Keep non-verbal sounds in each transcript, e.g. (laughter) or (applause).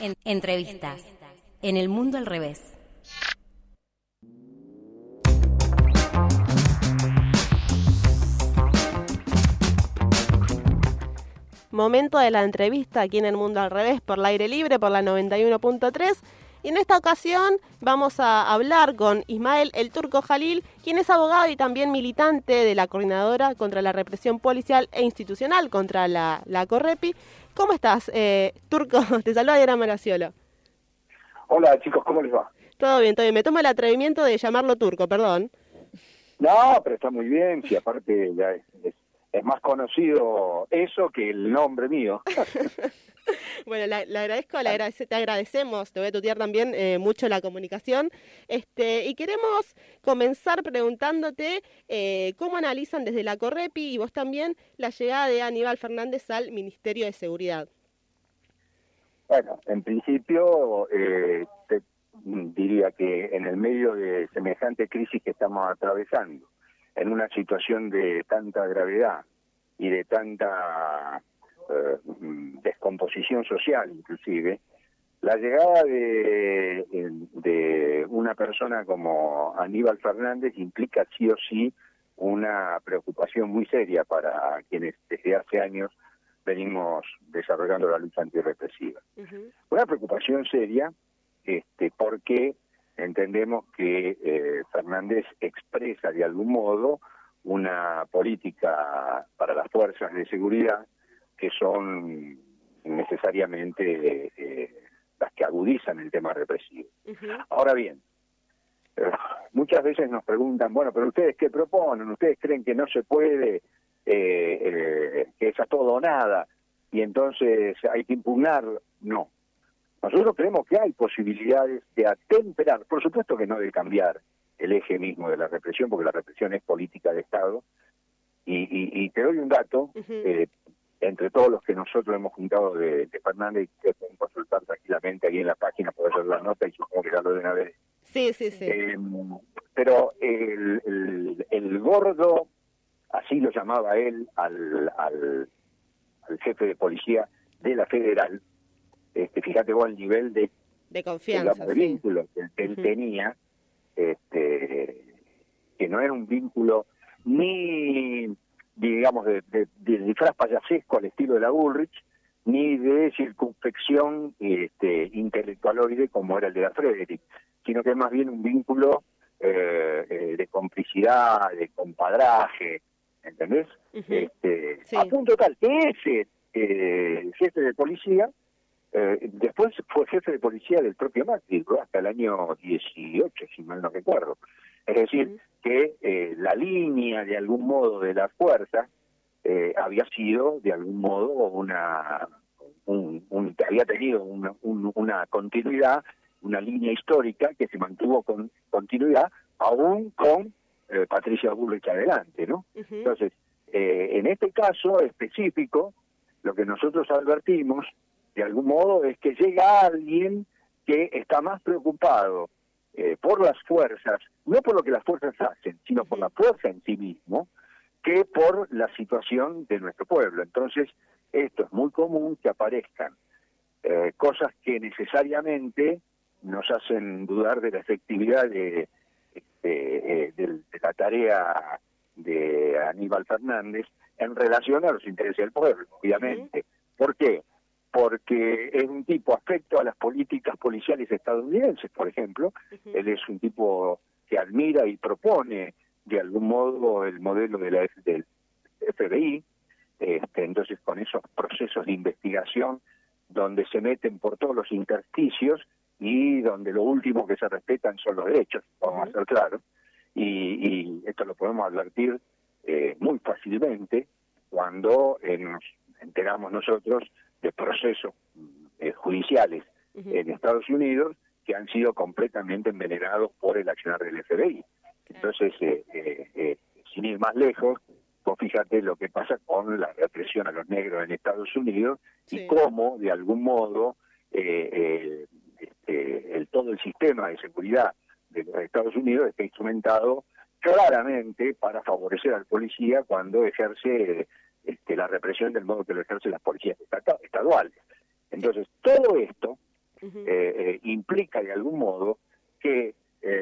En- entrevistas. En el mundo al revés. Momento de la entrevista aquí en El Mundo al Revés por el aire libre, por la 91.3. Y en esta ocasión vamos a hablar con Ismael El Turco Jalil, quien es abogado y también militante de la Coordinadora contra la Represión Policial e Institucional contra la, la Correpi. ¿Cómo estás, eh, Turco? (laughs) Te saluda Diana Maraciolo. Hola chicos, ¿cómo les va? Todo bien, todo bien. Me tomo el atrevimiento de llamarlo Turco, perdón. No, pero está muy bien, si aparte ya es, es- es más conocido eso que el nombre mío. (laughs) Bueno, la- le agradezco, le agradece- te agradecemos, te voy a tutear también eh, mucho la comunicación. Este, y queremos comenzar preguntándote eh, cómo analizan desde la Correpi y vos también la llegada de Aníbal Fernández al Ministerio de Seguridad. Bueno, en principio eh, te diría que en el medio de semejante crisis que estamos atravesando, en una situación de tanta gravedad y de tanta eh, descomposición social inclusive, la llegada de, de una persona como Aníbal Fernández implica sí o sí una preocupación muy seria para quienes desde hace años venimos desarrollando la lucha antirrepresiva. Una preocupación seria este, porque entendemos que eh, Fernández expresa de algún modo una política para las fuerzas de seguridad que son necesariamente eh, las que agudizan el tema represivo. Ahora bien, eh, muchas veces nos preguntan, bueno, pero ustedes qué proponen, ustedes creen que no se puede, eh, eh, que es a todo o nada, y entonces hay que impugnar. No. Nosotros creemos que hay posibilidades de atemperar, por supuesto que no de cambiar el eje mismo de la represión, porque la represión es política de Estado. Y, y- y te doy un dato, eh, entre todos los que nosotros hemos juntado de, de Fernández, que pueden consultar tranquilamente ahí en la página, puede hacer la nota y supongo que ya lo deben haber Sí, sí, sí. eh, pero el, el, el gordo, así lo llamaba él al, al, al jefe de policía de la federal, este, fíjate vos el nivel de, de confianza. digamos, de sí. vínculo que, él tenía, este, que no era un vínculo ni, digamos, de, de, de disfraz payasesco al estilo de la Bullrich, ni de circunspección este, intelectualoide como era el de la Frederick, sino que es más bien un vínculo eh, eh, de complicidad, de compadraje, ¿entendés? Este, Sí. A punto tal que ese eh, jefe de policía eh, después fue jefe de policía del propio Macri hasta el año 18, si mal no recuerdo. Es decir, que eh, la línea de algún modo de las fuerzas eh, había sido de algún modo una un, había tenido una, un- una continuidad, una línea histórica que se mantuvo con continuidad aún con eh, Patricia Bullrich adelante, ¿no? Ujú. Entonces, eh, en este caso específico, lo que nosotros advertimos, de algún modo, es que llega alguien que está más preocupado eh, por las fuerzas, no por lo que las fuerzas hacen, sino por la fuerza en sí mismo, que por la situación de nuestro pueblo. Entonces, esto es muy común que aparezcan eh, cosas que necesariamente nos hacen dudar de la efectividad de, eh, de la tarea de Aníbal Fernández en relación a los intereses del pueblo, obviamente. ¿Por qué? Porque es un tipo afecto a las políticas policiales estadounidenses, por ejemplo. Él es un tipo que admira y propone de algún modo el modelo de la del FBI, este, entonces con esos procesos de investigación donde se meten por todos los intersticios y donde lo último que se respetan son los derechos, vamos a ser claros, y, y esto lo podemos advertir eh, muy fácilmente cuando eh, nos enteramos nosotros de procesos eh, judiciales en Estados Unidos que han sido completamente envenenados por el accionar del FBI. Entonces, eh, eh, eh, sin ir más lejos, vos fíjate lo que pasa con la represión a los negros en Estados Unidos Sí. y cómo, de algún modo, eh, eh, este, el, todo el sistema de seguridad de los Estados Unidos está instrumentado claramente para favorecer al policía cuando ejerce este, la represión del modo que lo ejercen las policías estaduales. Entonces, todo esto implica de algún modo que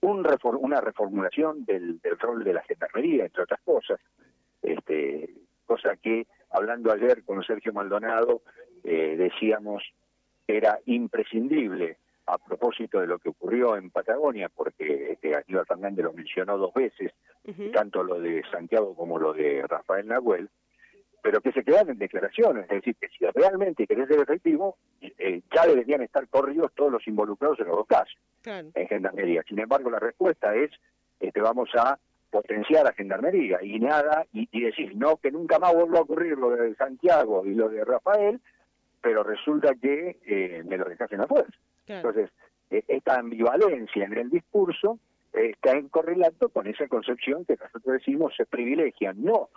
un una reformulación del, del, rol de la gendarmería, entre otras cosas, este, cosa que, hablando ayer con Sergio Maldonado, decíamos era imprescindible a propósito de lo que ocurrió en Patagonia, porque este, Aníbal Fernández lo mencionó dos veces, tanto lo de Santiago como lo de Rafael Nahuel, pero que se quedan en declaraciones, es decir, que si realmente querés ser efectivo, eh, ya deberían estar corridos todos los involucrados en los dos casos, en Gendarmería. Sin embargo, la respuesta es, este, vamos a potenciar a Gendarmería y nada, y, decir, no, que nunca más vuelva a ocurrir lo de Santiago y lo de Rafael, pero resulta que eh, me lo dejas en Entonces, e, esta ambivalencia en el discurso está en correlato con esa concepción que nosotros decimos se privilegia, no,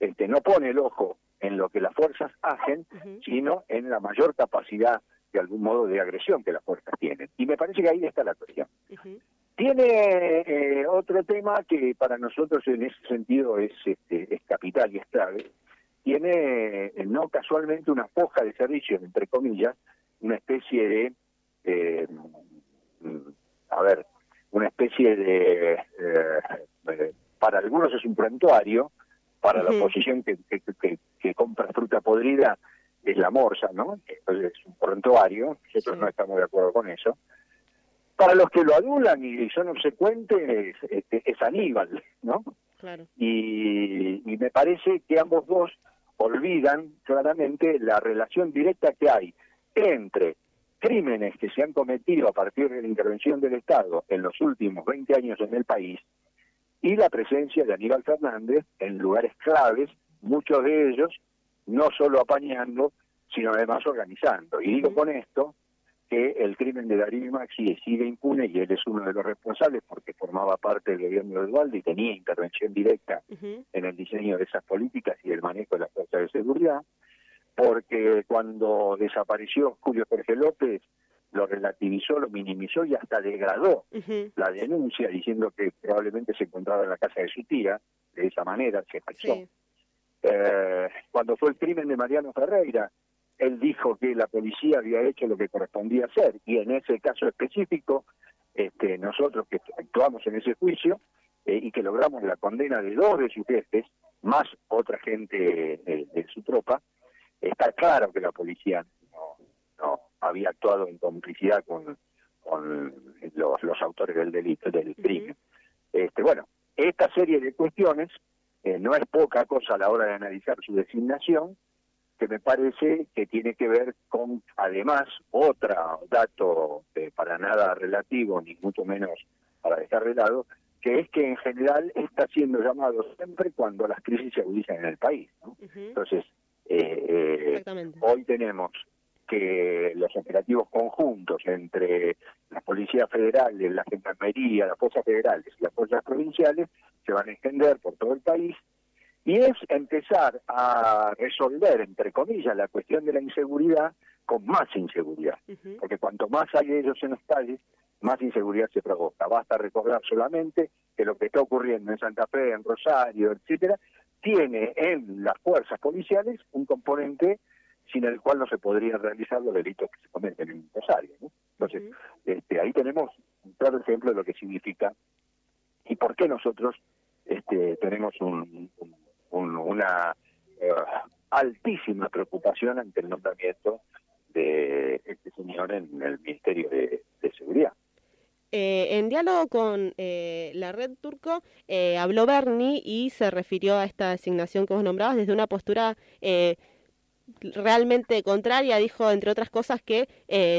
este, no pone el ojo en lo que las fuerzas hacen, sino en la mayor capacidad de algún modo de agresión que las fuerzas tienen. Y me parece que ahí está la cuestión. Tiene eh, otro tema que para nosotros en ese sentido es, este, es capital y es clave. Tiene eh, no casualmente una foja de servicio, entre comillas, una especie de eh, a ver, una especie de, eh, para algunos es un prontuario, para la oposición que, que, compra fruta podrida es la morsa, ¿no? Entonces es un prontuario, nosotros no estamos de acuerdo con eso. Para los que lo adulan y son obsecuentes, es, es Aníbal, ¿no? Claro. Y, y me parece que ambos dos olvidan claramente la relación directa que hay entre crímenes que se han cometido a partir de la intervención del Estado en los últimos 20 años en el país y la presencia de Aníbal Fernández en lugares claves, muchos de ellos no solo apañando, sino además organizando. Y digo con esto que el crimen de Darío Maxi sigue impune y él es uno de los responsables porque formaba parte del gobierno de Eduardo y tenía intervención directa en el diseño de esas políticas y el manejo de las fuerzas de seguridad porque cuando desapareció Julio Jorge López lo relativizó, lo minimizó y hasta degradó la denuncia diciendo que probablemente se encontraba en la casa de su tía, de esa manera se pasó. Eh, cuando fue el crimen de Mariano Ferreira, él dijo que la policía había hecho lo que correspondía hacer y en ese caso específico, este, nosotros que actuamos en ese juicio eh, y que logramos la condena de dos de sus jefes, más otra gente de su tropa, está claro que la policía no, había actuado en complicidad con, con los, los autores del delito, del crimen. Este, bueno, esta serie de cuestiones eh, no es poca cosa a la hora de analizar su designación, que me parece que tiene que ver con, además, otro dato eh, para nada relativo, ni mucho menos para dejar de lado, que es que en general está siendo llamado siempre cuando las crisis se agudizan en el país. Entonces, eh, hoy tenemos que los operativos conjuntos entre las policías federales, la gendarmería, las fuerzas federales y las fuerzas provinciales se van a extender por todo el país y es empezar a resolver, entre comillas, la cuestión de la inseguridad con más inseguridad, porque cuanto más hay de ellos en los calles, más inseguridad se provoca. Basta recordar solamente que lo que está ocurriendo en Santa Fe, en Rosario, etcétera, tiene en las fuerzas policiales un componente sin el cual no se podrían realizar los delitos que se cometen en Rosario. ¿no? Entonces, este, ahí tenemos un claro ejemplo de lo que significa y por qué nosotros este, tenemos un, una eh, altísima preocupación ante el nombramiento de este señor en el Ministerio de Seguridad. Eh, en diálogo con eh, la red turco, eh, habló Bernie y se refirió a esta designación que vos nombrabas desde una postura realmente contraria. Dijo, entre otras cosas, que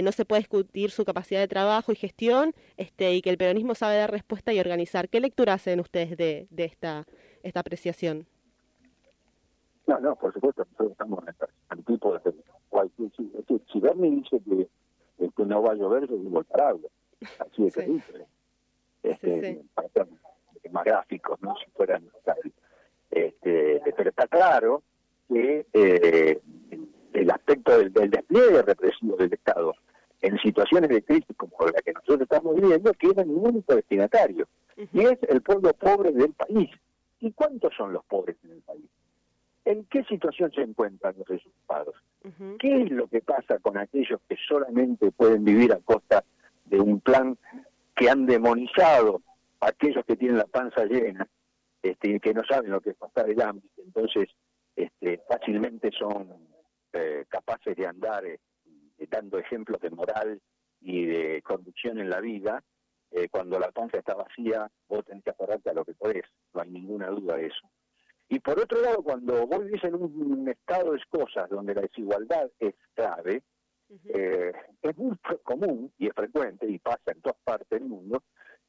no se puede discutir su capacidad de trabajo y gestión este, y que el peronismo sabe dar respuesta y organizar. ¿Qué lectura hacen ustedes de, esta, esta apreciación? No, no, por supuesto, nosotros estamos en el tipo de cualquier... Si Bernie dice que, que no va a llover, yo digo el paraguas así de sí. este, para ser más gráficos, ¿no? Si fueran este, pero está claro que eh, el aspecto del, despliegue represivo del Estado en situaciones de crisis como la que nosotros estamos viviendo tiene un único destinatario y es el pueblo pobre del país. ¿Y cuántos son los pobres en el país? ¿En qué situación se encuentran los resultados? ¿Qué es lo que pasa con aquellos que solamente pueden vivir a costa de un plan que han demonizado a aquellos que tienen la panza llena este, y que no saben lo que es pasar el hambre? Entonces, este, fácilmente son eh, capaces de andar eh, dando ejemplos de moral y de conducción en la vida. Eh, cuando la panza está vacía, vos tenés que acordarte a lo que podés, no hay ninguna duda de eso. Y por otro lado, cuando vos vivís en un estado de cosas donde la desigualdad es eh, es muy común y es frecuente y pasa en todas partes del mundo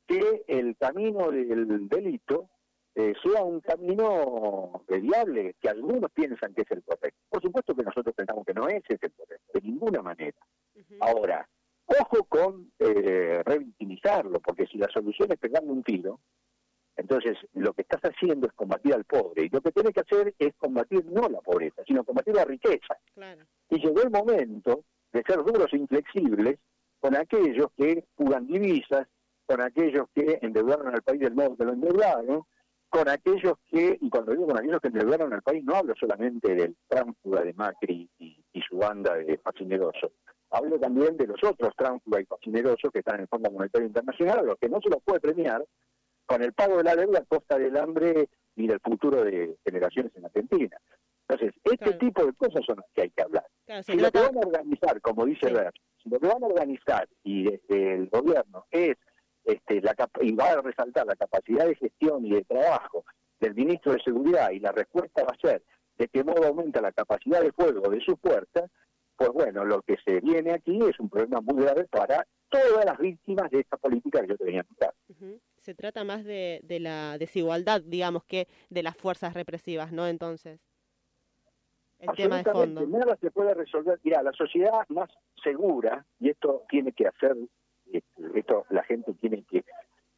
que el camino del delito eh, sea un camino viable que algunos piensan que es el correcto. Por supuesto que nosotros pensamos que no es ese correcto, de ninguna manera. Ahora, ojo con eh, revictimizarlo, porque si la solución es pegarle un tiro, entonces, lo que estás haciendo es combatir al pobre. Y lo que tienes que hacer es combatir no la pobreza, sino combatir la riqueza. Y llegó el momento de ser duros e inflexibles con aquellos que jugan divisas, con aquellos que endeudaron al país del modo que lo endeudaron, con aquellos que, y cuando digo con aquellos que endeudaron al país, no hablo solamente del tránsfuga de Macri y, su banda de fascinerosos, hablo también de los otros tránsfugas y fascinerosos que están en el Fondo Monetario Internacional, a los que no se los puede premiar, con el pago de la deuda a costa del hambre y del futuro de generaciones en Argentina. Entonces, este tipo de cosas son las que hay que hablar. si lo que van a organizar, como dice sí. si lo que van a organizar y este, el gobierno es este, la y va a resaltar la capacidad de gestión y de trabajo del ministro de Seguridad y la respuesta va a ser de qué modo aumenta la capacidad de fuego de sus puertas, pues bueno, lo que se viene aquí es un problema muy grave para todas las víctimas de esta política que yo te venía a contar se trata más de, de la desigualdad, digamos, que de las fuerzas represivas, ¿no? Entonces, el tema de fondo. Nada se puede resolver. Mira, la sociedad más segura, y esto tiene que hacer, esto la gente tiene que,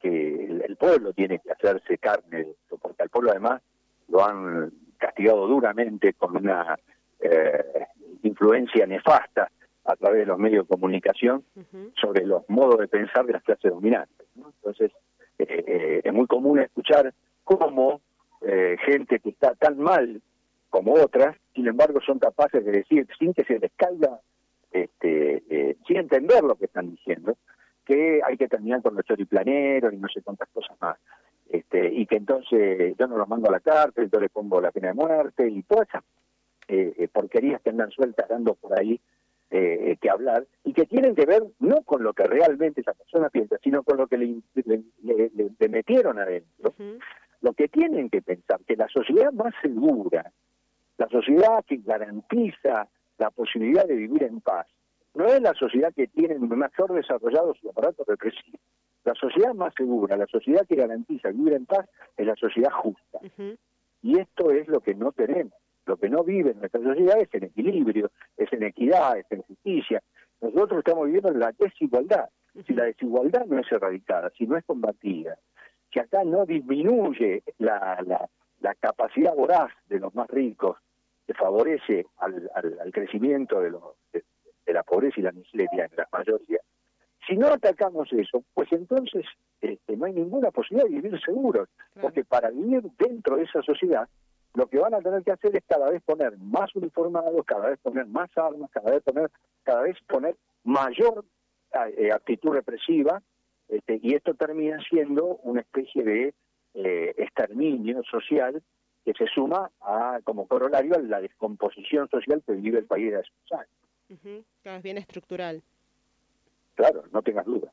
que el pueblo tiene que hacerse carne porque al pueblo además lo han castigado duramente con una eh, influencia nefasta a través de los medios de comunicación sobre los modos de pensar de las clases dominantes. ¿no? Entonces, eh, eh, es muy común escuchar cómo eh, gente que está tan mal como otras, sin embargo, son capaces de decir, sin que se les caiga, este, sin entender lo que están diciendo, que hay que terminar con los choriplaneros y no sé cuántas cosas más. Este, y que entonces yo no los mando a la cárcel, yo les pongo la pena de muerte y todas esas porquerías que andan sueltas dando por ahí eh, que hablar y que tienen que ver no con lo que realmente esa persona piensa, sino con lo que le, le, metieron adentro. Lo que tienen que pensar, que la sociedad más segura, la sociedad que garantiza la posibilidad de vivir en paz, no es la sociedad que tiene mejor desarrollado su aparato represivo. La sociedad más segura, la sociedad que garantiza vivir en paz, es la sociedad justa. Y esto es lo que no tenemos. Lo que no vive en nuestra sociedad es en equilibrio, es en equidad, es en justicia. Nosotros estamos viviendo en la desigualdad. Si la desigualdad no es erradicada, si no es combatida, si acá no disminuye la, la, la capacidad voraz de los más ricos, que favorece al, al, crecimiento de, los, de, la pobreza y la miseria en la mayoría, si no atacamos eso, pues entonces este, no hay ninguna posibilidad de vivir seguros, porque para vivir dentro de esa sociedad lo que van a tener que hacer es cada vez poner más uniformados, cada vez poner más armas, cada vez poner, cada vez poner mayor eh, actitud represiva, este, y esto termina siendo una especie de eh, exterminio social que se suma a como corolario a la descomposición social que vive el país de hace años. Cada vez bien estructural. Claro, no tengas duda.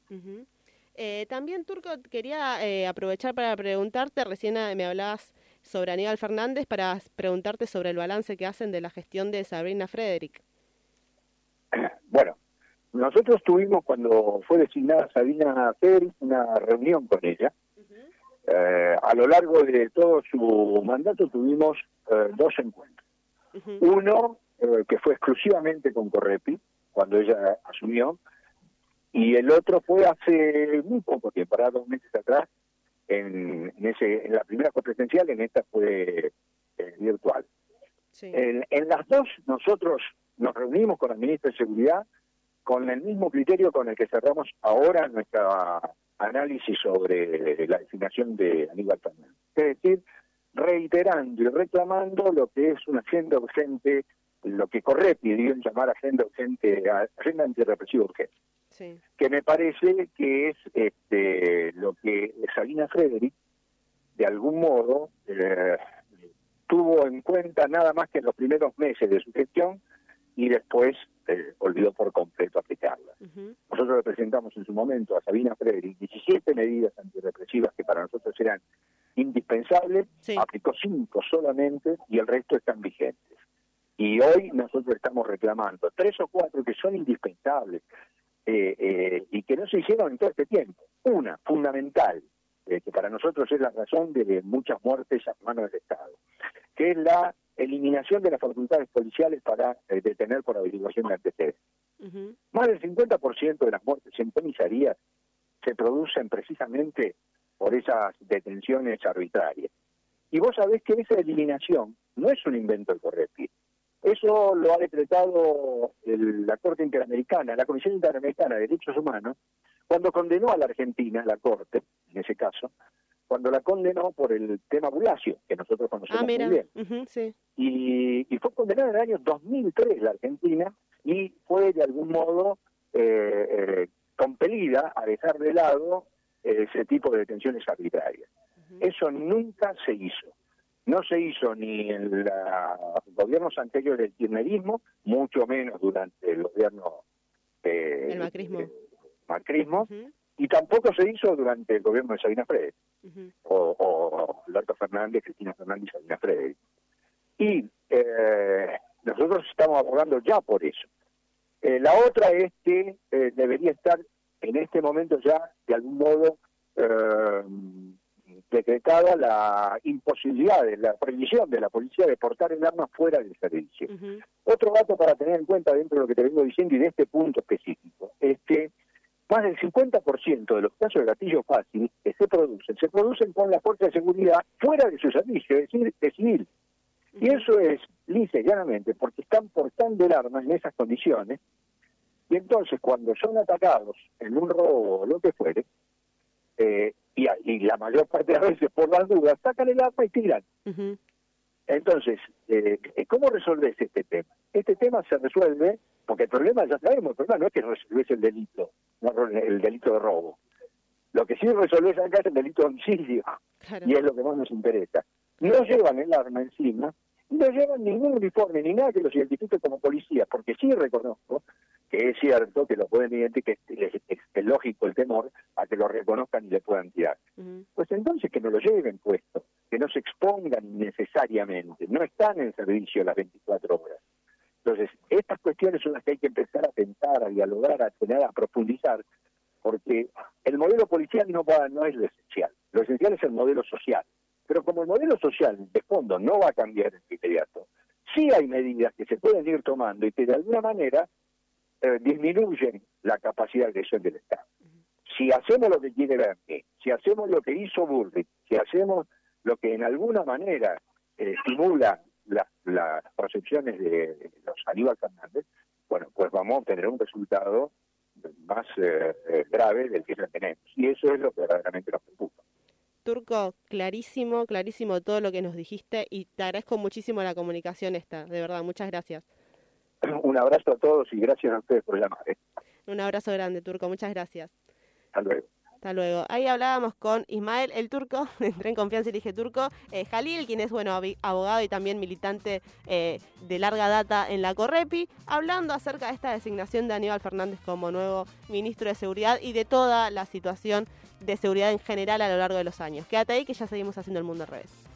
Eh, también, Turco, quería aprovechar para preguntarte, recién me hablabas sobre Aníbal Fernández para preguntarte sobre el balance que hacen de la gestión de Sabrina Frederick. (clears throat) Bueno, nosotros tuvimos cuando fue designada Sabrina Frederick una reunión con ella. Eh, a lo largo de todo su mandato tuvimos eh, dos encuentros. Uno eh, que fue exclusivamente con Correpi, cuando ella asumió, y el otro fue hace muy poco tiempo, para dos meses atrás, en, ese, en la primera presencial, en esta fue virtual. En, las dos nosotros nos reunimos con el ministro de Seguridad con el mismo criterio con el que cerramos ahora nuestra análisis sobre la designación de Aníbal Fernández. Es decir, reiterando y reclamando lo que es una agenda urgente lo que corre pidió llamar agenda urgente, agenda antirrepresiva urgente. Sí. Que me parece que es este, lo que Sabina Frederick, de algún modo, eh, tuvo en cuenta nada más que en los primeros meses de su gestión y después eh, olvidó por completo aplicarla. Nosotros le presentamos en su momento a Sabina Frederick 17 medidas antirrepresivas que para nosotros eran indispensables, aplicó cinco solamente y el resto están vigentes. Y hoy nosotros estamos reclamando tres o cuatro que son indispensables eh, eh, y que no se hicieron en todo este tiempo. Una, fundamental, que para nosotros es la razón de muchas muertes a manos del Estado, que es la eliminación de las facultades policiales para eh, detener por averiguación de antecedentes. Más del 50% de las muertes en comisarías se producen precisamente por esas detenciones arbitrarias. Y vos sabés que esa eliminación no es un invento del Correpi. Eso lo ha decretado la Corte Interamericana, la Comisión Interamericana de Derechos Humanos, cuando condenó a la Argentina, la Corte, en ese caso, cuando la condenó por el tema Bulacio, que nosotros conocemos ah, muy bien. y, fue condenada en el año 2003 la Argentina y fue de algún modo eh, eh, compelida a dejar de lado ese tipo de detenciones arbitrarias. Eso nunca se hizo. No se hizo ni en los gobiernos anteriores del kirchnerismo, mucho menos durante el gobierno eh, el macrismo, macrismo y tampoco se hizo durante el gobierno de Sabina Frederick, o, o, Alberto Fernández, Cristina Fernández y Sabina Frederick. Y eh, nosotros estamos abogando ya por eso. Eh, la otra es que eh, debería estar en este momento ya, de algún modo, decretada la imposibilidad, de la prohibición de la policía de portar el arma fuera del servicio. Otro dato para tener en cuenta dentro de lo que te vengo diciendo y de este punto específico es que más del 50% de los casos de gatillo fácil que se producen, se producen con la fuerza de seguridad fuera de su servicio, es decir, de civil. Y eso es lisa y llanamente porque están portando el arma en esas condiciones y entonces cuando son atacados en un robo o lo que fuere, eh, y, la mayor parte de las veces por las dudas, sacan el arma y tiran. Entonces, eh, ¿cómo resolves este tema? Este tema se resuelve, porque el problema, ya sabemos, el problema no es que resolves el delito, el delito de robo. Lo que sí resolves acá es el delito de homicidio, y es lo que más nos interesa. No llevan el arma encima, no llevan ningún uniforme ni nada que los identifique como policías, porque sí reconozco que es cierto que lo pueden identificar, que es, lógico el temor a que lo reconozcan y le puedan tirar. Pues entonces que no lo lleven puesto, que no se expongan innecesariamente, no están en servicio las 24 horas. Entonces, estas cuestiones son las que hay que empezar a pensar, a dialogar, a tener, a profundizar, porque el modelo policial no, va, no es lo esencial, lo esencial es el modelo social. Pero como el modelo social de fondo no va a cambiar en inmediato, sí hay medidas que se pueden ir tomando y que de alguna manera eh, disminuyen la capacidad de agresión del Estado. Si hacemos lo que quiere Bernie, si hacemos lo que hizo Bullrich, si hacemos lo que en alguna manera eh, estimula las percepciones de los Aníbal Fernández, bueno, pues vamos a obtener un resultado más eh, grave del que ya tenemos. Y eso es lo que verdaderamente nos preocupa. Turco, clarísimo, clarísimo todo lo que nos dijiste y te agradezco muchísimo la comunicación esta, de verdad, muchas gracias. (laughs) Un abrazo a todos y gracias a ustedes por llamar. ¿eh? Un abrazo grande, Turco. Muchas gracias. Hasta luego. Hasta luego. Ahí hablábamos con Ismael, el turco, (laughs) entré en confianza y dije turco, eh, Jalil, quien es bueno abogado y también militante eh, de larga data en la Correpi, hablando acerca de esta designación de Aníbal Fernández como nuevo ministro de Seguridad y de toda la situación de seguridad en general a lo largo de los años. Quédate ahí que ya seguimos haciendo el mundo al revés.